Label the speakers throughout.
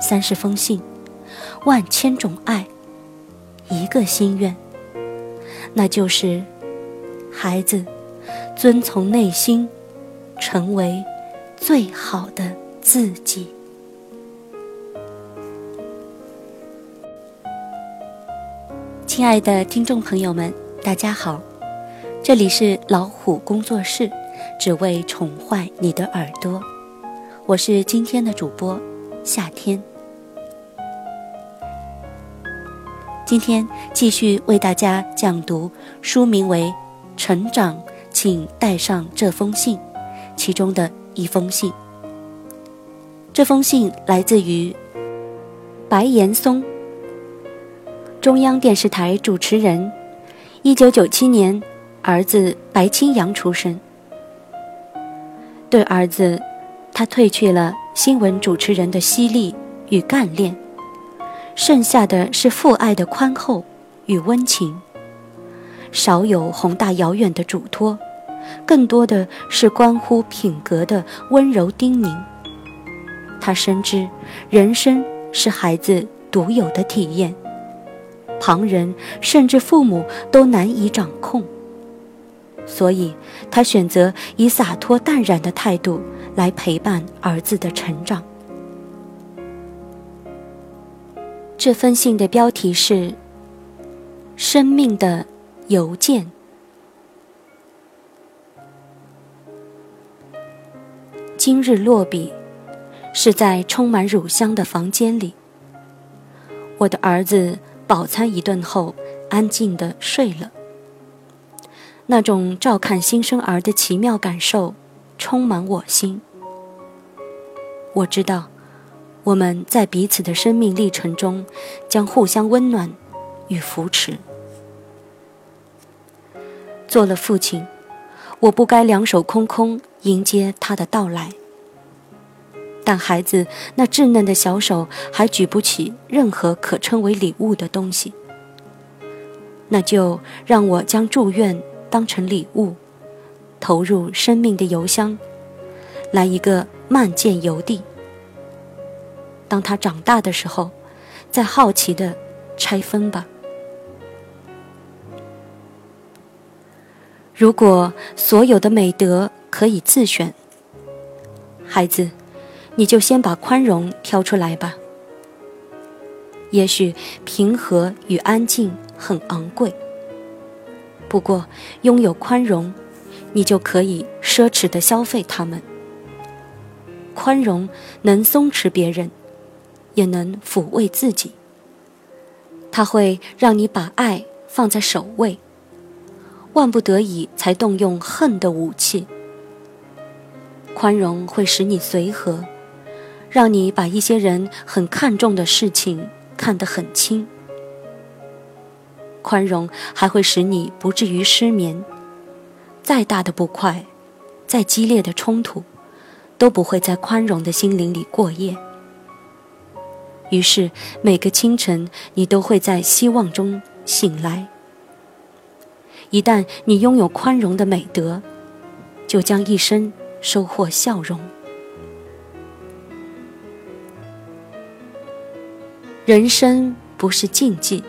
Speaker 1: 三十封信，万千种爱，一个心愿，那就是孩子遵从内心，成为最好的自己。亲爱的听众朋友们，大家好，这里是老虎工作室，只为宠坏你的耳朵，我是今天的主播。夏天，今天继续为大家讲读书名为《成长，请带上这封信》其中的一封信。这封信来自于白岩松，中央电视台主持人，一九九七年，儿子白清扬出生。对儿子，他褪去了。新闻主持人的犀利与干练，剩下的是父爱的宽厚与温情。少有宏大遥远的嘱托，更多的是关乎品格的温柔叮咛。他深知人生是孩子独有的体验，旁人甚至父母都难以掌控，所以他选择以洒脱淡然的态度。来陪伴儿子的成长。这封信的标题是《生命的邮件》。今日落笔，是在充满乳香的房间里。我的儿子饱餐一顿后，安静的睡了。那种照看新生儿的奇妙感受，充满我心。我知道，我们在彼此的生命历程中将互相温暖与扶持。做了父亲，我不该两手空空迎接他的到来。但孩子那稚嫩的小手还举不起任何可称为礼物的东西，那就让我将祝愿当成礼物，投入生命的邮箱，来一个。慢见邮递。当他长大的时候，再好奇的拆分吧。如果所有的美德可以自选，孩子，你就先把宽容挑出来吧。也许平和与安静很昂贵，不过拥有宽容，你就可以奢侈的消费他们。宽容能松弛别人，也能抚慰自己。它会让你把爱放在首位，万不得已才动用恨的武器。宽容会使你随和，让你把一些人很看重的事情看得很轻。宽容还会使你不至于失眠，再大的不快，再激烈的冲突。都不会在宽容的心灵里过夜。于是每个清晨，你都会在希望中醒来。一旦你拥有宽容的美德，就将一生收获笑容。人生不是竞技，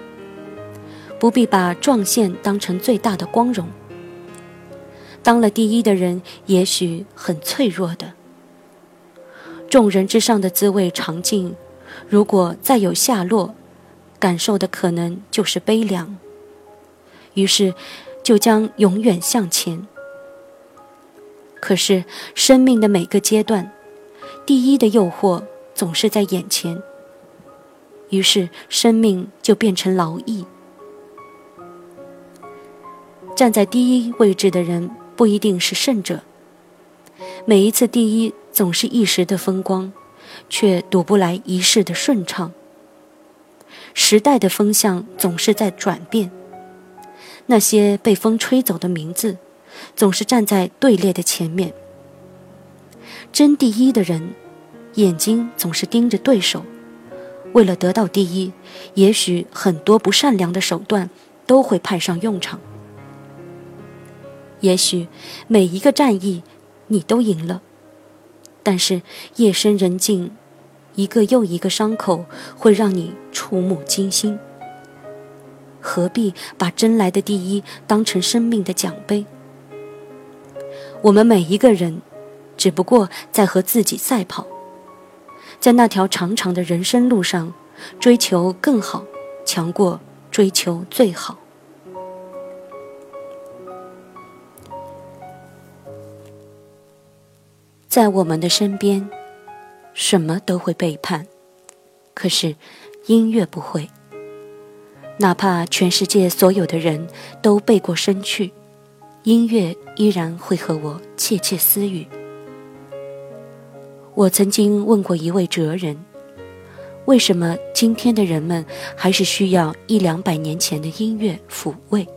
Speaker 1: 不必把撞线当成最大的光荣。当了第一的人，也许很脆弱的。众人之上的滋味尝尽，如果再有下落，感受的可能就是悲凉。于是，就将永远向前。可是，生命的每个阶段，第一的诱惑总是在眼前。于是，生命就变成劳役。站在第一位置的人不一定是胜者。每一次第一。总是一时的风光，却赌不来一世的顺畅。时代的风向总是在转变，那些被风吹走的名字，总是站在队列的前面。争第一的人，眼睛总是盯着对手。为了得到第一，也许很多不善良的手段都会派上用场。也许每一个战役你都赢了，但是夜深人静。一个又一个伤口会让你触目惊心，何必把争来的第一当成生命的奖杯？我们每一个人，只不过在和自己赛跑，在那条长长的人生路上，追求更好，强过追求最好。在我们的身边。什么都会背叛，可是音乐不会。哪怕全世界所有的人都背过身去，音乐依然会和我窃窃私语。我曾经问过一位哲人，为什么今天的人们还是需要一两百年前的音乐抚慰？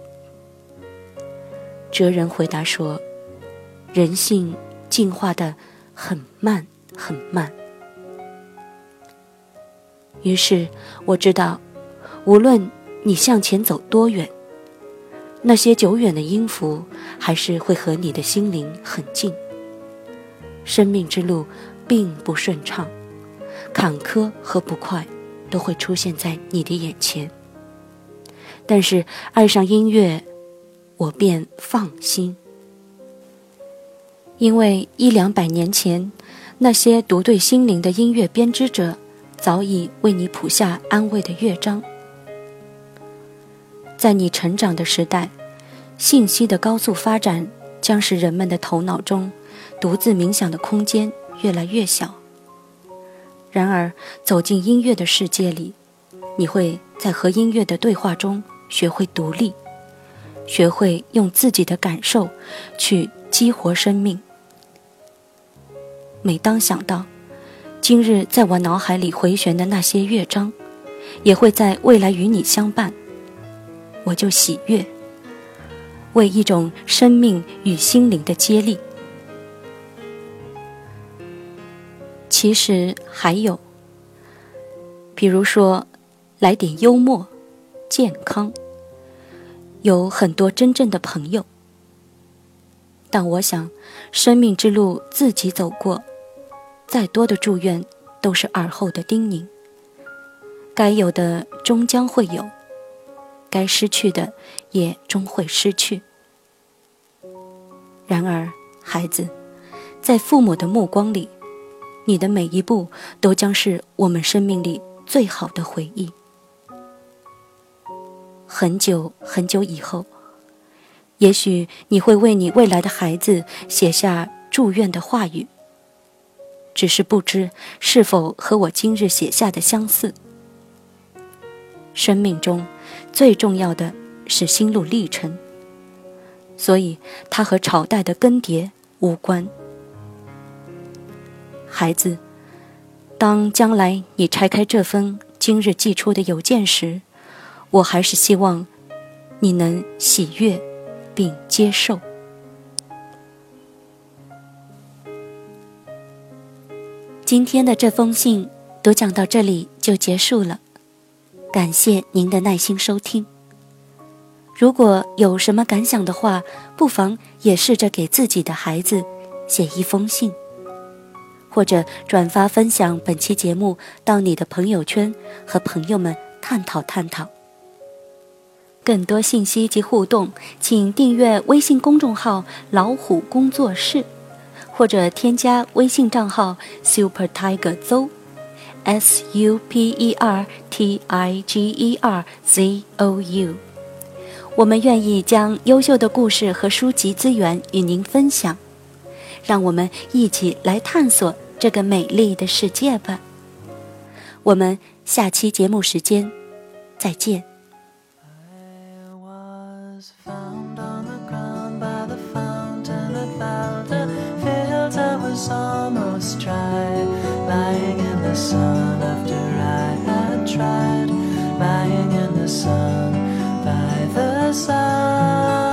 Speaker 1: 哲人回答说：人性进化的很慢，很慢。于是我知道，无论你向前走多远，那些久远的音符还是会和你的心灵很近。生命之路并不顺畅，坎坷和不快都会出现在你的眼前。但是爱上音乐，我便放心，因为一两百年前那些读对心灵的音乐编织者。早已为你谱下安慰的乐章。在你成长的时代，信息的高速发展将使人们的头脑中独自冥想的空间越来越小。然而，走进音乐的世界里，你会在和音乐的对话中学会独立，学会用自己的感受去激活生命。每当想到。今日在我脑海里回旋的那些乐章，也会在未来与你相伴。我就喜悦，为一种生命与心灵的接力。其实还有，比如说，来点幽默、健康，有很多真正的朋友。但我想，生命之路自己走过。再多的祝愿，都是耳后的叮咛。该有的终将会有，该失去的也终会失去。然而，孩子，在父母的目光里，你的每一步都将是我们生命里最好的回忆。很久很久以后，也许你会为你未来的孩子写下祝愿的话语。只是不知是否和我今日写下的相似。生命中最重要的是心路历程，所以它和朝代的更迭无关。孩子，当将来你拆开这封今日寄出的邮件时，我还是希望你能喜悦并接受。今天的这封信读讲到这里就结束了，感谢您的耐心收听。如果有什么感想的话，不妨也试着给自己的孩子写一封信，或者转发分享本期节目到你的朋友圈，和朋友们探讨探讨。更多信息及互动，请订阅微信公众号“老虎工作室”。或者添加微信账号 Super Tiger ZO，super T I G E R Z O U。我们愿意将优秀的故事和书籍资源与您分享，让我们一起来探索这个美丽的世界吧。我们下期节目时间再见。
Speaker 2: sun after I had tried lying in the sun by the sun.